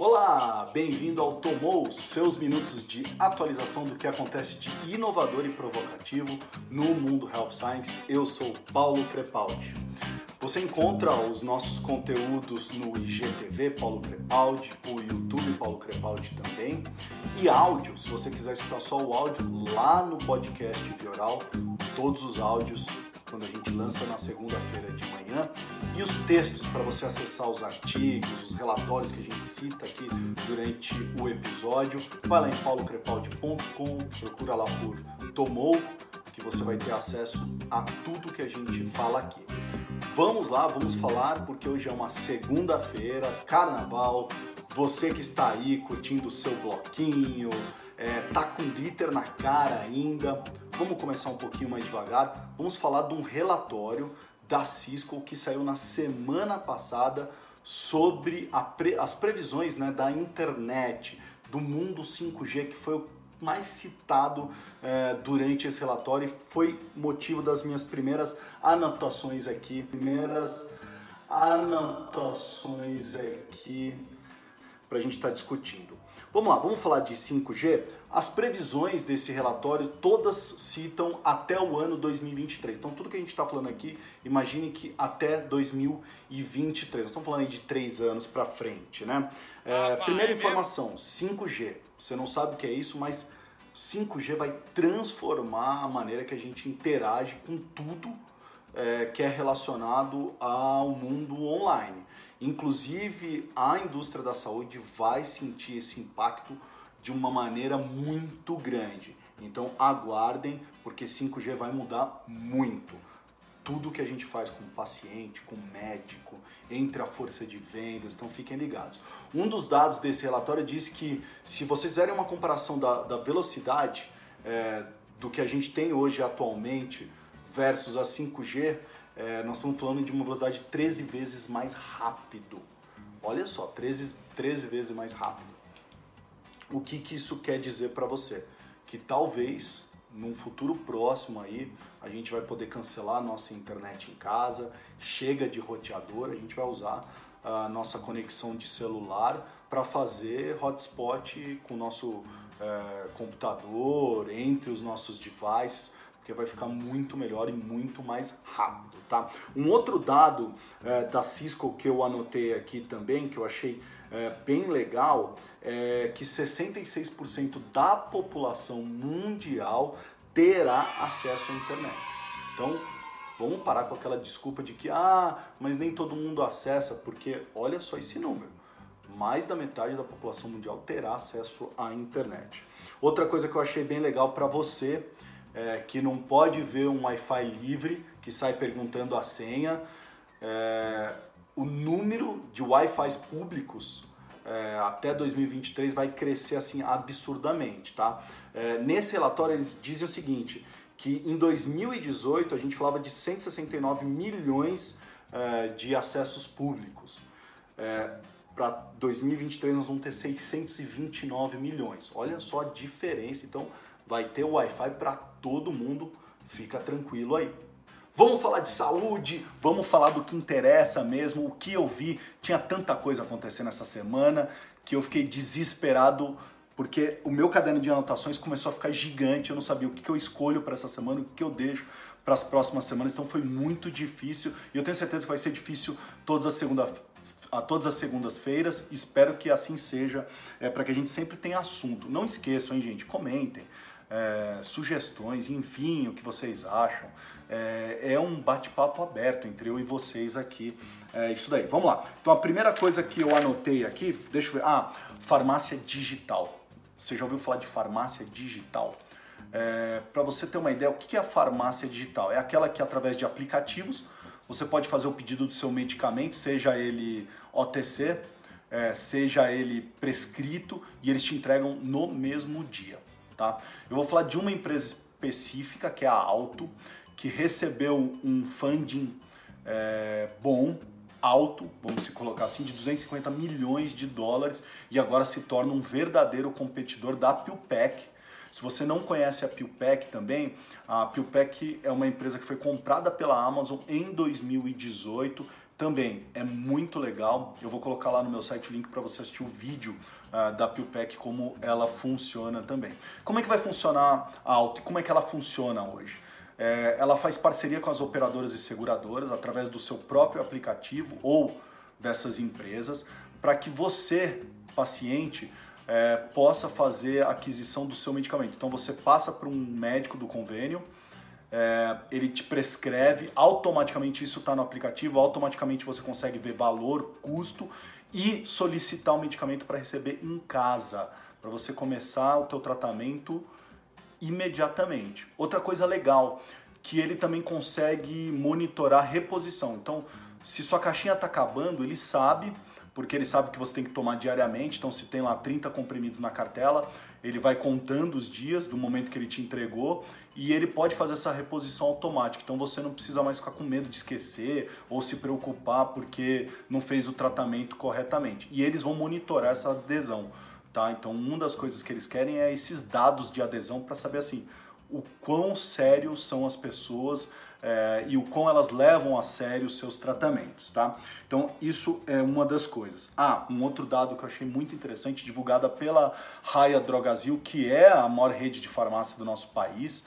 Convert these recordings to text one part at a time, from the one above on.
Olá, bem-vindo ao Tomou, seus minutos de atualização do que acontece de inovador e provocativo no mundo Health Science. Eu sou Paulo Crepaldi. Você encontra os nossos conteúdos no IGTV Paulo Crepaldi, o YouTube Paulo Crepaldi também, e áudio, se você quiser escutar só o áudio, lá no podcast Vioral, todos os áudios quando a gente lança na segunda-feira de manhã, e os textos para você acessar os artigos, os relatórios que a gente cita aqui durante o episódio. Vai lá em paulocrepaldi.com, procura lá por Tomou, que você vai ter acesso a tudo que a gente fala aqui. Vamos lá, vamos falar, porque hoje é uma segunda-feira, carnaval. Você que está aí curtindo o seu bloquinho, é, tá com glitter na cara ainda. Vamos começar um pouquinho mais devagar. Vamos falar de um relatório da Cisco que saiu na semana passada sobre pre, as previsões né, da internet, do mundo 5G, que foi o mais citado é, durante esse relatório e foi motivo das minhas primeiras anotações aqui. Primeiras anotações aqui para a gente estar tá discutindo. Vamos lá, vamos falar de 5G. As previsões desse relatório todas citam até o ano 2023. Então, tudo que a gente está falando aqui, imagine que até 2023. Nós estamos falando aí de três anos para frente, né? É, primeira informação: 5G. Você não sabe o que é isso, mas 5G vai transformar a maneira que a gente interage com tudo é, que é relacionado ao mundo online. Inclusive, a indústria da saúde vai sentir esse impacto de uma maneira muito grande. Então, aguardem, porque 5G vai mudar muito. Tudo que a gente faz com paciente, com médico, entre a força de vendas, então fiquem ligados. Um dos dados desse relatório diz que, se vocês fizerem uma comparação da, da velocidade é, do que a gente tem hoje atualmente versus a 5G, é, nós estamos falando de uma velocidade 13 vezes mais rápido. Olha só, 13, 13 vezes mais rápido. O que, que isso quer dizer para você? Que talvez num futuro próximo aí a gente vai poder cancelar nossa internet em casa, chega de roteador, a gente vai usar a nossa conexão de celular para fazer hotspot com o nosso é, computador, entre os nossos devices porque vai ficar muito melhor e muito mais rápido, tá? Um outro dado é, da Cisco que eu anotei aqui também, que eu achei é, bem legal, é que 66% da população mundial terá acesso à internet. Então, vamos parar com aquela desculpa de que, ah, mas nem todo mundo acessa, porque olha só esse número. Mais da metade da população mundial terá acesso à internet. Outra coisa que eu achei bem legal para você é, que não pode ver um Wi-Fi livre que sai perguntando a senha. É, o número de Wi-Fis públicos é, até 2023 vai crescer assim absurdamente, tá? É, nesse relatório eles dizem o seguinte, que em 2018 a gente falava de 169 milhões é, de acessos públicos. É, Para 2023 nós vamos ter 629 milhões. Olha só a diferença. Então vai ter Wi-Fi para todo mundo, fica tranquilo aí. Vamos falar de saúde, vamos falar do que interessa mesmo, o que eu vi. Tinha tanta coisa acontecendo essa semana que eu fiquei desesperado porque o meu caderno de anotações começou a ficar gigante, eu não sabia o que eu escolho para essa semana, o que eu deixo para as próximas semanas, então foi muito difícil e eu tenho certeza que vai ser difícil todas as segunda a todas as segundas-feiras. Espero que assim seja, é, para que a gente sempre tenha assunto. Não esqueçam, hein, gente? Comentem é, sugestões, enfim, o que vocês acham. É, é um bate-papo aberto entre eu e vocês aqui. É isso daí. Vamos lá. Então a primeira coisa que eu anotei aqui, deixa eu ver. Ah, farmácia digital. Você já ouviu falar de farmácia digital? É, Para você ter uma ideia, o que é a farmácia digital? É aquela que através de aplicativos você pode fazer o pedido do seu medicamento, seja ele OTC, é, seja ele prescrito, e eles te entregam no mesmo dia tá? Eu vou falar de uma empresa específica, que é a Alto, que recebeu um funding é, bom, alto, vamos se colocar assim, de 250 milhões de dólares e agora se torna um verdadeiro competidor da PillPack. Se você não conhece a PillPack também, a PillPack é uma empresa que foi comprada pela Amazon em 2018 também é muito legal. Eu vou colocar lá no meu site o link para você assistir o vídeo uh, da PillPack, como ela funciona também. Como é que vai funcionar a Auto e como é que ela funciona hoje? É, ela faz parceria com as operadoras e seguradoras através do seu próprio aplicativo ou dessas empresas para que você, paciente, é, possa fazer a aquisição do seu medicamento. Então você passa para um médico do convênio, é, ele te prescreve, automaticamente isso está no aplicativo, automaticamente você consegue ver valor, custo e solicitar o medicamento para receber em casa, para você começar o teu tratamento imediatamente. Outra coisa legal, que ele também consegue monitorar reposição. Então, se sua caixinha está acabando, ele sabe, porque ele sabe que você tem que tomar diariamente. Então, se tem lá 30 comprimidos na cartela, ele vai contando os dias do momento que ele te entregou e ele pode fazer essa reposição automática. Então você não precisa mais ficar com medo de esquecer ou se preocupar porque não fez o tratamento corretamente. E eles vão monitorar essa adesão. Tá? Então, uma das coisas que eles querem é esses dados de adesão para saber assim o quão sérios são as pessoas é, e o quão elas levam a sério os seus tratamentos, tá? Então, isso é uma das coisas. Ah, um outro dado que eu achei muito interessante, divulgada pela Raia Drogazil, que é a maior rede de farmácia do nosso país,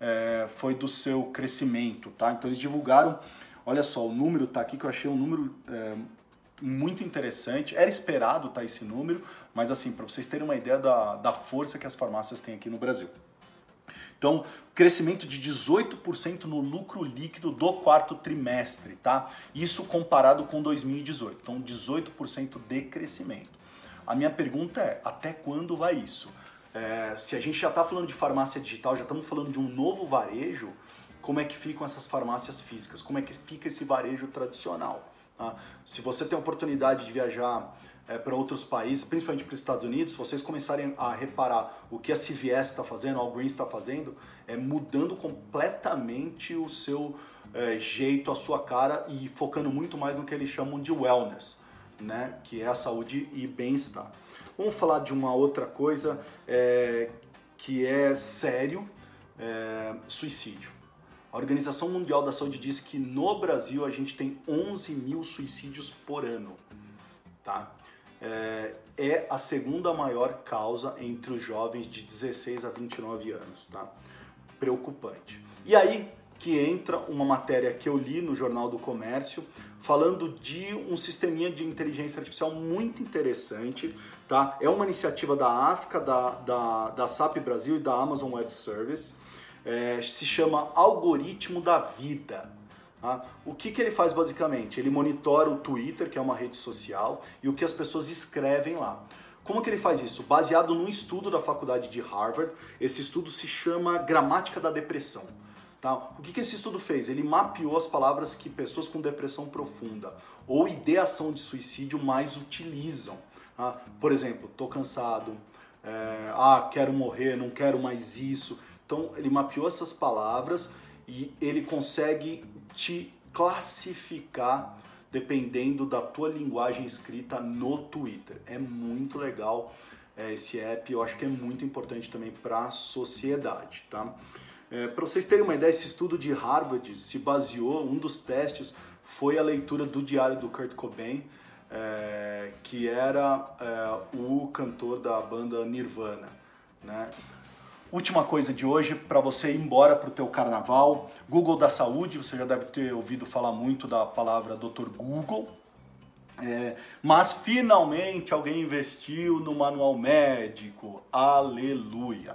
é, foi do seu crescimento, tá? Então, eles divulgaram, olha só, o número tá aqui que eu achei um número é, muito interessante. Era esperado tá, esse número, mas assim, para vocês terem uma ideia da, da força que as farmácias têm aqui no Brasil. Então, crescimento de 18% no lucro líquido do quarto trimestre, tá? Isso comparado com 2018. Então, 18% de crescimento. A minha pergunta é: até quando vai isso? É, se a gente já está falando de farmácia digital, já estamos falando de um novo varejo, como é que ficam essas farmácias físicas? Como é que fica esse varejo tradicional? Tá? Se você tem a oportunidade de viajar é, para outros países, principalmente para os Estados Unidos, vocês começarem a reparar o que a CVS está fazendo, a Walgreens está fazendo, é mudando completamente o seu é, jeito, a sua cara e focando muito mais no que eles chamam de wellness, né? que é a saúde e bem-estar. Vamos falar de uma outra coisa é, que é sério, é, suicídio. A Organização Mundial da Saúde diz que no Brasil a gente tem 11 mil suicídios por ano. Tá? é, é a segunda maior causa entre os jovens de 16 a 29 anos, tá? Preocupante. E aí que entra uma matéria que eu li no Jornal do Comércio falando de um sisteminha de inteligência artificial muito interessante, tá? É uma iniciativa da África, da, da, da SAP Brasil e da Amazon Web Service. É, se chama Algoritmo da Vida. Tá? O que, que ele faz basicamente? Ele monitora o Twitter, que é uma rede social, e o que as pessoas escrevem lá. Como que ele faz isso? Baseado num estudo da faculdade de Harvard, esse estudo se chama Gramática da Depressão. Tá? O que, que esse estudo fez? Ele mapeou as palavras que pessoas com depressão profunda ou ideação de suicídio mais utilizam. Tá? Por exemplo, tô cansado, é, ah, quero morrer, não quero mais isso. Então ele mapeou essas palavras e ele consegue te classificar dependendo da tua linguagem escrita no Twitter. É muito legal é, esse app, eu acho que é muito importante também para a sociedade, tá? É, para vocês terem uma ideia, esse estudo de Harvard se baseou, um dos testes foi a leitura do diário do Kurt Cobain, é, que era é, o cantor da banda Nirvana, né? Última coisa de hoje, para você ir embora para o teu carnaval, Google da Saúde, você já deve ter ouvido falar muito da palavra Dr. Google, é, mas finalmente alguém investiu no manual médico, aleluia.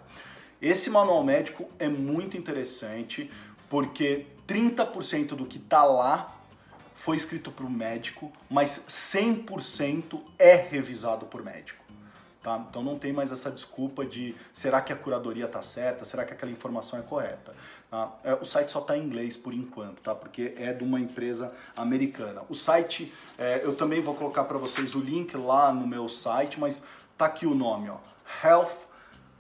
Esse manual médico é muito interessante porque 30% do que está lá foi escrito por um médico, mas 100% é revisado por médico. Tá? Então não tem mais essa desculpa de será que a curadoria está certa, será que aquela informação é correta. Tá? É, o site só está em inglês por enquanto, tá? porque é de uma empresa americana. O site, é, eu também vou colocar para vocês o link lá no meu site, mas tá aqui o nome, ó, Health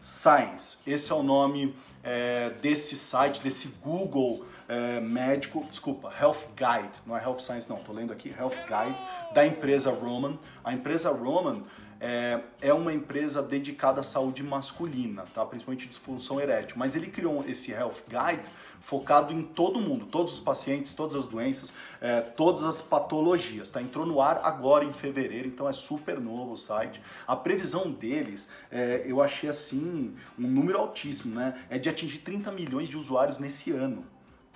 Science. Esse é o nome é, desse site, desse Google é, médico, desculpa, Health Guide, não é Health Science não, estou lendo aqui, Health Guide da empresa Roman. A empresa Roman é, é uma empresa dedicada à saúde masculina, tá? principalmente disfunção erétil. Mas ele criou esse Health Guide focado em todo mundo, todos os pacientes, todas as doenças, é, todas as patologias. Tá? Entrou no ar agora em fevereiro, então é super novo o site. A previsão deles, é, eu achei assim, um número altíssimo, né? É de atingir 30 milhões de usuários nesse ano.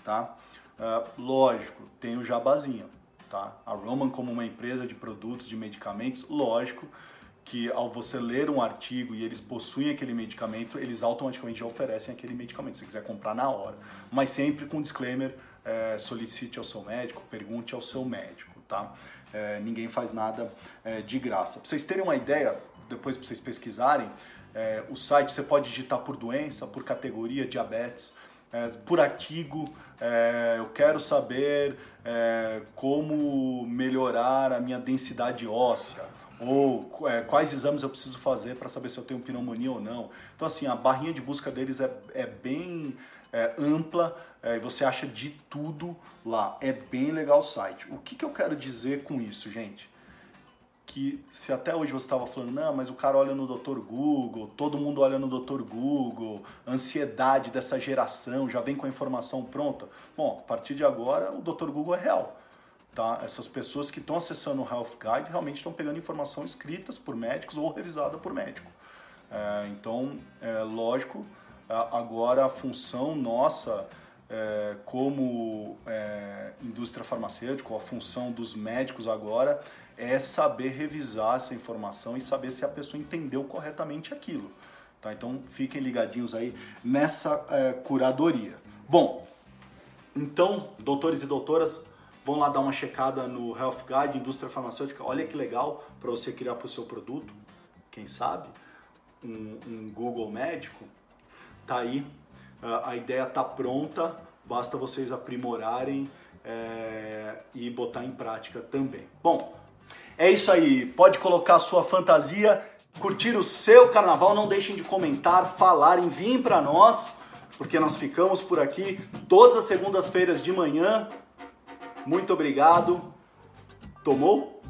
Tá? Uh, lógico, tem o jabazinho. Tá? A Roman como uma empresa de produtos, de medicamentos, lógico, que ao você ler um artigo e eles possuem aquele medicamento, eles automaticamente já oferecem aquele medicamento, se quiser comprar na hora. Mas sempre com disclaimer, é, solicite ao seu médico, pergunte ao seu médico, tá? É, ninguém faz nada é, de graça. Para vocês terem uma ideia, depois para vocês pesquisarem, é, o site você pode digitar por doença, por categoria, diabetes, é, por artigo, é, eu quero saber como melhorar a minha densidade óssea, ou é, quais exames eu preciso fazer para saber se eu tenho pneumonia ou não. Então, assim, a barrinha de busca deles é, é bem é, ampla é, e você acha de tudo lá. É bem legal o site. O que, que eu quero dizer com isso, gente? Que se até hoje você estava falando, não, mas o cara olha no Dr. Google, todo mundo olha no Dr. Google, ansiedade dessa geração, já vem com a informação pronta. Bom, a partir de agora o Dr. Google é real. Tá? Essas pessoas que estão acessando o Health Guide realmente estão pegando informação escritas por médicos ou revisada por médico. É, então, é lógico, agora a função nossa é, como é, indústria farmacêutica, a função dos médicos agora é saber revisar essa informação e saber se a pessoa entendeu corretamente aquilo. Tá? Então, fiquem ligadinhos aí nessa é, curadoria. Bom, então, doutores e doutoras, Vão lá dar uma checada no Health Guide, indústria farmacêutica. Olha que legal para você criar para o seu produto. Quem sabe? Um, um, Google médico. Tá aí. A ideia tá pronta. Basta vocês aprimorarem é, e botar em prática também. Bom, é isso aí. Pode colocar a sua fantasia, curtir o seu carnaval. Não deixem de comentar, falar, enviem para nós, porque nós ficamos por aqui todas as segundas-feiras de manhã muito obrigado. Tomou?